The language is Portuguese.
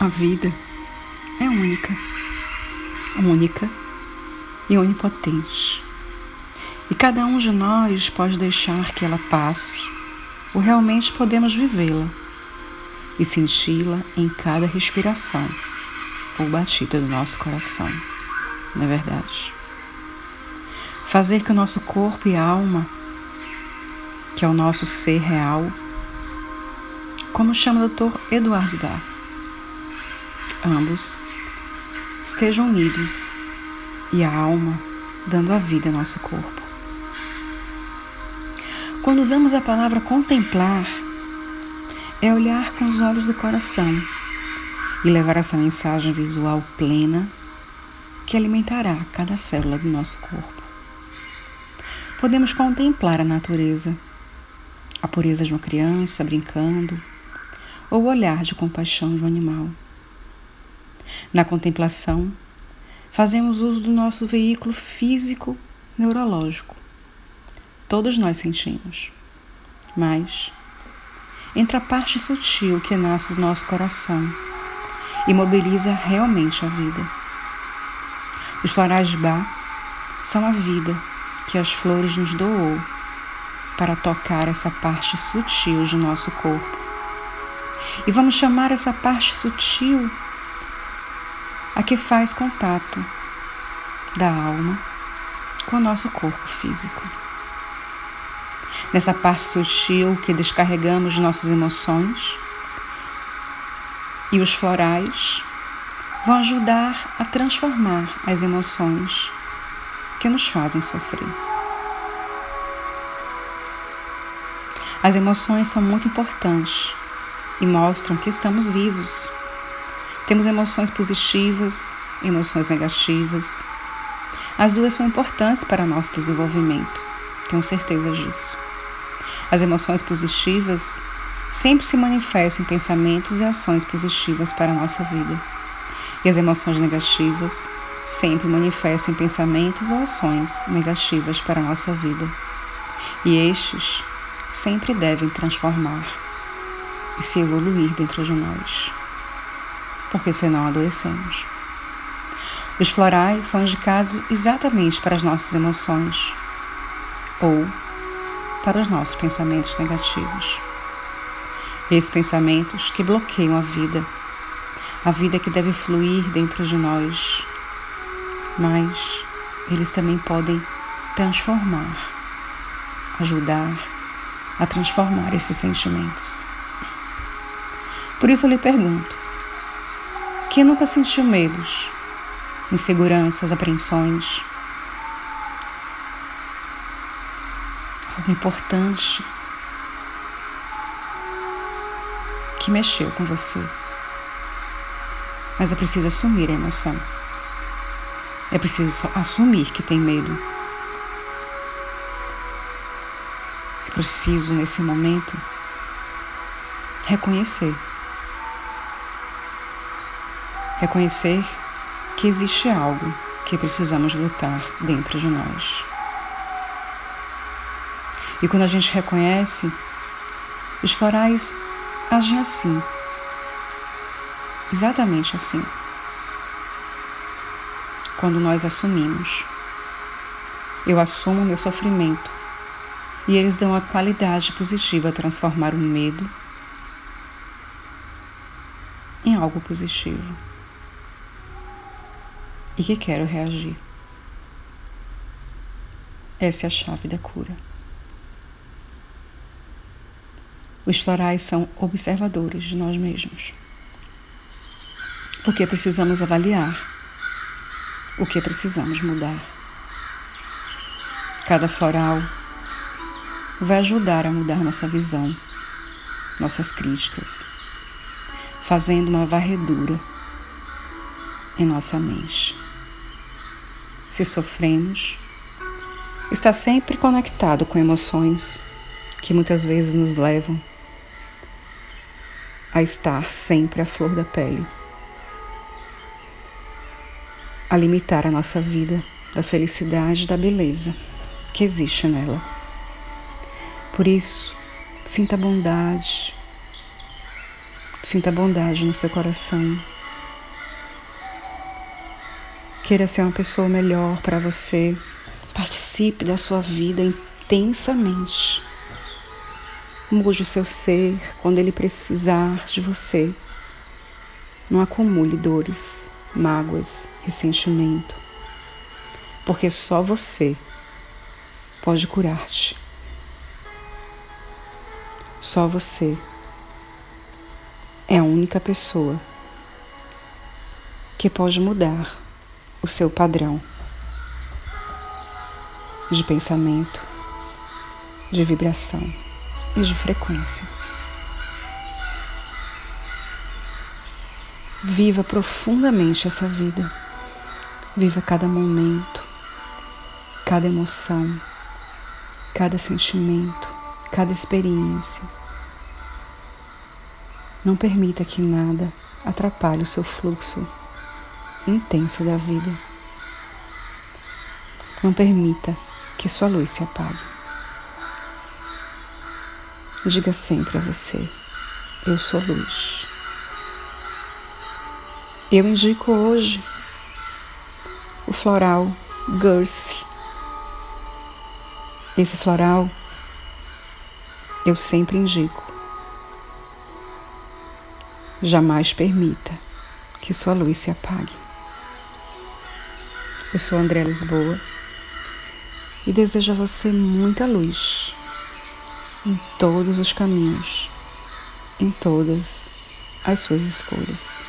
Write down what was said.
A vida é única, única e onipotente. E cada um de nós pode deixar que ela passe, ou realmente podemos vivê-la e senti-la em cada respiração ou batida do nosso coração, não é verdade? Fazer que o nosso corpo e alma, que é o nosso ser real, como chama o Dr. Eduardo Dá, ambos estejam unidos e a alma dando a vida ao nosso corpo. Quando usamos a palavra contemplar, é olhar com os olhos do coração e levar essa mensagem visual plena que alimentará cada célula do nosso corpo. Podemos contemplar a natureza, a pureza de uma criança brincando, ou o olhar de compaixão de um animal. Na contemplação, fazemos uso do nosso veículo físico neurológico. Todos nós sentimos, mas entre a parte sutil que nasce do nosso coração e mobiliza realmente a vida. Os florais de são a vida que as flores nos doou para tocar essa parte sutil de nosso corpo. E vamos chamar essa parte sutil a que faz contato da alma com o nosso corpo físico. Nessa parte sutil que descarregamos nossas emoções, e os florais vão ajudar a transformar as emoções que nos fazem sofrer. As emoções são muito importantes e mostram que estamos vivos. Temos emoções positivas, emoções negativas. As duas são importantes para nosso desenvolvimento, tenho certeza disso. As emoções positivas sempre se manifestam em pensamentos e ações positivas para a nossa vida. E as emoções negativas sempre manifestam em pensamentos ou ações negativas para a nossa vida. E estes sempre devem transformar e se evoluir dentro de nós, porque senão adoecemos. Os florais são indicados exatamente para as nossas emoções ou para os nossos pensamentos negativos. Esses pensamentos que bloqueiam a vida, a vida que deve fluir dentro de nós, mas eles também podem transformar, ajudar a transformar esses sentimentos. Por isso eu lhe pergunto: quem nunca sentiu medos, inseguranças, apreensões? Algo importante que mexeu com você. Mas é preciso assumir a emoção. É preciso assumir que tem medo. É preciso, nesse momento, reconhecer. Reconhecer que existe algo que precisamos lutar dentro de nós. E quando a gente reconhece, os florais agem assim. Exatamente assim. Quando nós assumimos. Eu assumo meu sofrimento e eles dão a qualidade positiva a transformar o medo em algo positivo. E que quero reagir. Essa é a chave da cura. Os florais são observadores de nós mesmos. Porque precisamos avaliar o que precisamos mudar. Cada floral vai ajudar a mudar nossa visão, nossas críticas, fazendo uma varredura em nossa mente. Se sofremos, está sempre conectado com emoções que muitas vezes nos levam a estar sempre à flor da pele, a limitar a nossa vida da felicidade da beleza que existe nela. Por isso, sinta bondade, Sinta bondade no seu coração. Queira ser uma pessoa melhor para você. Participe da sua vida intensamente. Mude o seu ser quando ele precisar de você. Não acumule dores, mágoas, ressentimento, porque só você pode curar-te. Só você é a única pessoa que pode mudar o seu padrão de pensamento, de vibração e de frequência. Viva profundamente essa vida. Viva cada momento, cada emoção, cada sentimento, cada experiência. Não permita que nada atrapalhe o seu fluxo intenso da vida. Não permita que sua luz se apague. Diga sempre a você: Eu sou luz. Eu indico hoje o floral Gurse. Esse floral eu sempre indico. Jamais permita que sua luz se apague. Eu sou André Lisboa e desejo a você muita luz em todos os caminhos, em todas as suas escolhas.